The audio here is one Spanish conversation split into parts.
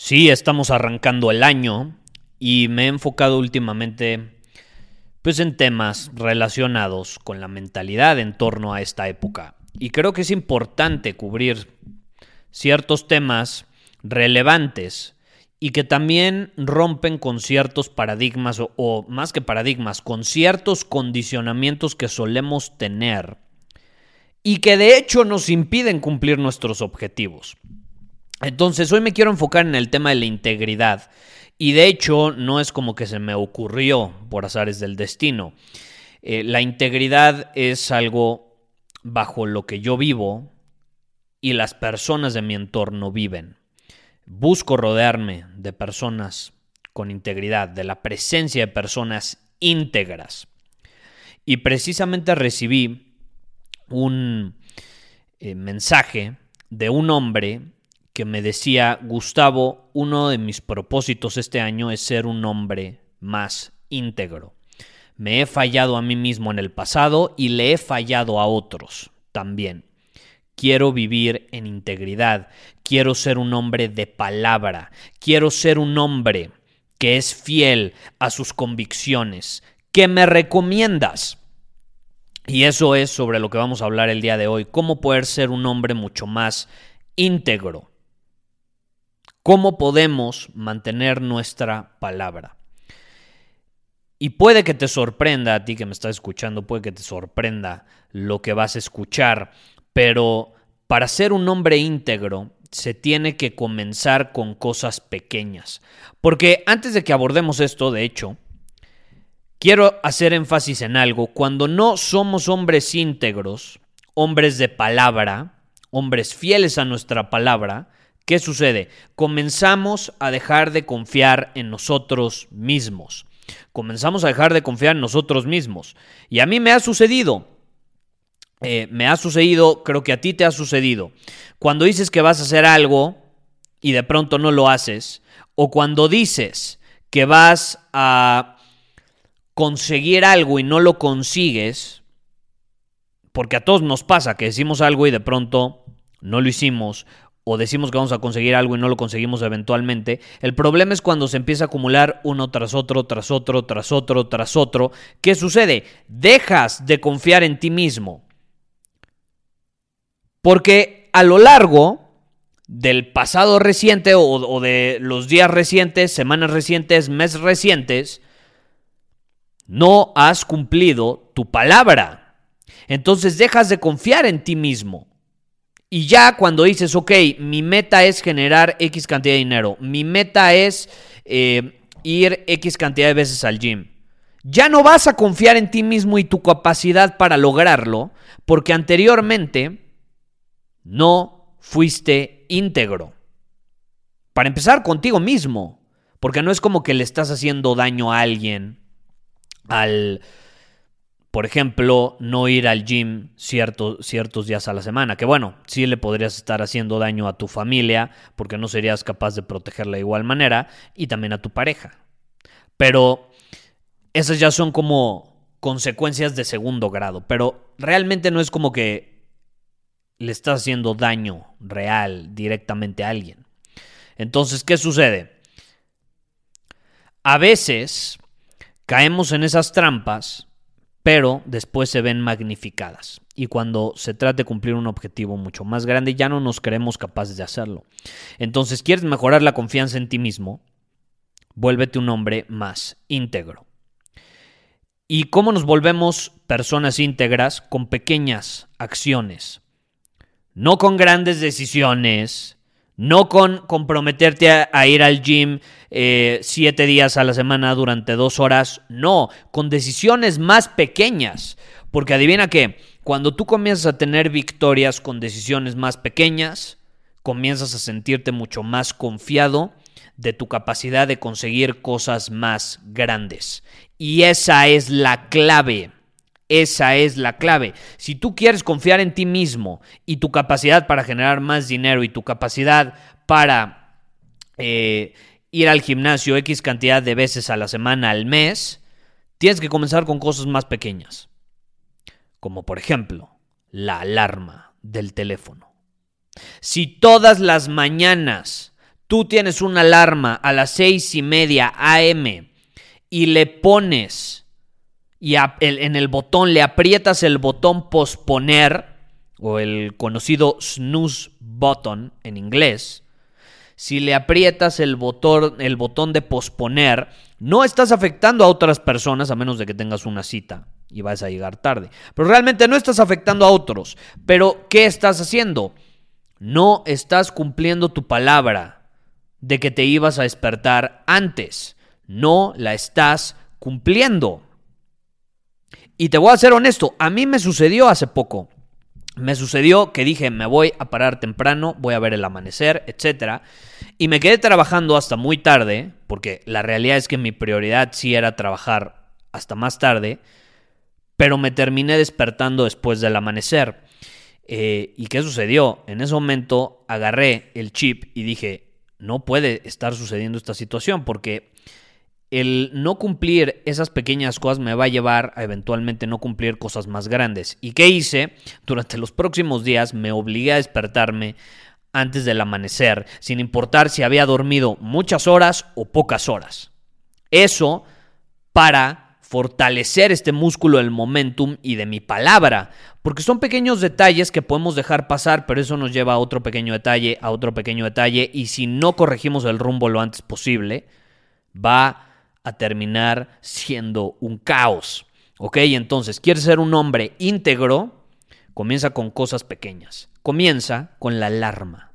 Sí, estamos arrancando el año y me he enfocado últimamente pues en temas relacionados con la mentalidad en torno a esta época. Y creo que es importante cubrir ciertos temas relevantes y que también rompen con ciertos paradigmas o, o, más que paradigmas, con ciertos condicionamientos que solemos tener y que de hecho nos impiden cumplir nuestros objetivos. Entonces, hoy me quiero enfocar en el tema de la integridad. Y de hecho, no es como que se me ocurrió por azares del destino. Eh, la integridad es algo bajo lo que yo vivo y las personas de mi entorno viven. Busco rodearme de personas con integridad, de la presencia de personas íntegras. Y precisamente recibí un eh, mensaje de un hombre que me decía, Gustavo, uno de mis propósitos este año es ser un hombre más íntegro. Me he fallado a mí mismo en el pasado y le he fallado a otros también. Quiero vivir en integridad, quiero ser un hombre de palabra, quiero ser un hombre que es fiel a sus convicciones. ¿Qué me recomiendas? Y eso es sobre lo que vamos a hablar el día de hoy, cómo poder ser un hombre mucho más íntegro. ¿Cómo podemos mantener nuestra palabra? Y puede que te sorprenda a ti que me estás escuchando, puede que te sorprenda lo que vas a escuchar, pero para ser un hombre íntegro se tiene que comenzar con cosas pequeñas. Porque antes de que abordemos esto, de hecho, quiero hacer énfasis en algo. Cuando no somos hombres íntegros, hombres de palabra, hombres fieles a nuestra palabra, ¿Qué sucede? Comenzamos a dejar de confiar en nosotros mismos. Comenzamos a dejar de confiar en nosotros mismos. Y a mí me ha sucedido. Eh, me ha sucedido, creo que a ti te ha sucedido. Cuando dices que vas a hacer algo y de pronto no lo haces. O cuando dices que vas a conseguir algo y no lo consigues. Porque a todos nos pasa que decimos algo y de pronto no lo hicimos o decimos que vamos a conseguir algo y no lo conseguimos eventualmente. El problema es cuando se empieza a acumular uno tras otro, tras otro, tras otro, tras otro. ¿Qué sucede? Dejas de confiar en ti mismo. Porque a lo largo del pasado reciente o, de los días recientes, semanas recientes, meses recientes, no has cumplido tu palabra. Entonces dejas de confiar en ti mismo. Y ya cuando dices, ok, mi meta es generar X cantidad de dinero, mi meta es eh, ir X cantidad de veces al gym, ya no vas a confiar en ti mismo y tu capacidad para lograrlo, porque anteriormente no fuiste íntegro. Para empezar contigo mismo, porque no es como que le estás haciendo daño a alguien al por ejemplo, no ir al gym ciertos días a la semana, que bueno, sí le podrías estar haciendo daño a tu familia porque no serías capaz de protegerla de igual manera y también a tu pareja. Pero esas ya son como consecuencias de segundo grado, pero realmente no es como que le estás haciendo daño real directamente a alguien. Entonces, ¿qué sucede? A veces caemos en esas trampas pero después se ven magnificadas. Y cuando se trata de cumplir un objetivo mucho más grande, ya no nos creemos capaces de hacerlo. Entonces, ¿quieres mejorar la confianza en ti mismo? Vuélvete un hombre más íntegro. ¿Y cómo nos volvemos personas íntegras? Con pequeñas acciones. No con grandes decisiones, no con comprometerte a, ir al gym eh, siete días a la semana durante dos horas, no, con decisiones más pequeñas. Porque adivina que cuando tú comienzas a tener victorias con decisiones más pequeñas, comienzas a sentirte mucho más confiado de tu capacidad de conseguir cosas más grandes. Y esa es la clave. Esa es la clave. Si tú quieres confiar en ti mismo y tu capacidad para generar más dinero y tu capacidad para eh, ir al gimnasio X cantidad de veces a la semana, al mes, tienes que comenzar con cosas más pequeñas. Como por ejemplo, la alarma del teléfono. Si todas las mañanas tú tienes una alarma a las seis y media AM y le pones y en el botón le aprietas el botón posponer o el conocido snooze button en inglés, si le aprietas el botón, el botón de posponer, no estás afectando a otras personas a menos de que tengas una cita y vas a llegar tarde. Pero realmente no estás afectando a otros. Pero ¿qué estás haciendo? No estás cumpliendo tu palabra de que te ibas a despertar antes. No la estás cumpliendo. Y te voy a ser honesto, a mí me sucedió hace poco. Me sucedió que dije, me voy a parar temprano, voy a ver el amanecer, etc. Y me quedé trabajando hasta muy tarde, porque la realidad es que mi prioridad sí era trabajar hasta más tarde, pero me terminé despertando después del amanecer. Eh, ¿Y qué sucedió? En ese momento agarré el chip y dije, no puede estar sucediendo esta situación porque el no cumplir esas pequeñas cosas me va a llevar a eventualmente no cumplir cosas más grandes. ¿Y qué hice? Durante los próximos días me obligué a despertarme antes del amanecer, sin importar si había dormido muchas horas o pocas horas. Eso para fortalecer este músculo del momentum y de mi palabra, porque son pequeños detalles que podemos dejar pasar, pero eso nos lleva a otro pequeño detalle, a otro pequeño detalle, y si no corregimos el rumbo lo antes posible, va a terminar siendo un caos. ¿Ok? Entonces, ¿quieres ser un hombre íntegro? Comienza con cosas pequeñas. Comienza con la alarma.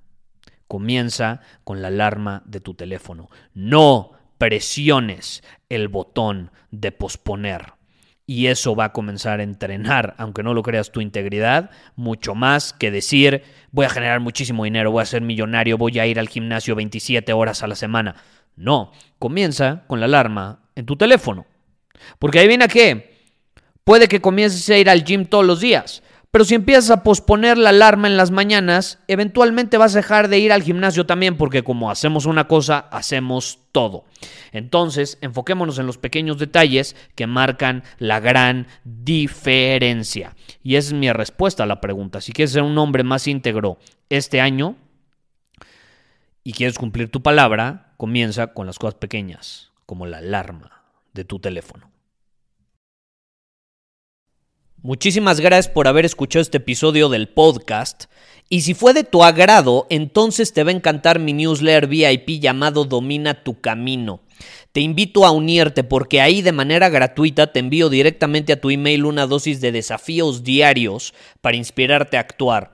Comienza con la alarma de tu teléfono. No presiones el botón de posponer. Y eso va a comenzar a entrenar, aunque no lo creas, tu integridad, mucho más que decir, voy a generar muchísimo dinero, voy a ser millonario, voy a ir al gimnasio 27 horas a la semana. No, comienza con la alarma en tu teléfono. Porque ahí viene a qué. Puede que comiences a ir al gym todos los días, pero si empiezas a posponer la alarma en las mañanas, eventualmente vas a dejar de ir al gimnasio también, porque como hacemos una cosa, hacemos todo. Entonces, enfoquémonos en los pequeños detalles que marcan la gran diferencia. Y esa es mi respuesta a la pregunta. Si quieres ser un hombre más íntegro este año y quieres cumplir tu palabra, comienza con las cosas pequeñas, como la alarma de tu teléfono. Muchísimas gracias por haber escuchado este episodio del podcast. Y si fue de tu agrado, entonces te va a encantar mi newsletter VIP llamado Domina tu Camino. Te invito a unirte porque ahí de manera gratuita te envío directamente a tu email una dosis de desafíos diarios para inspirarte a actuar.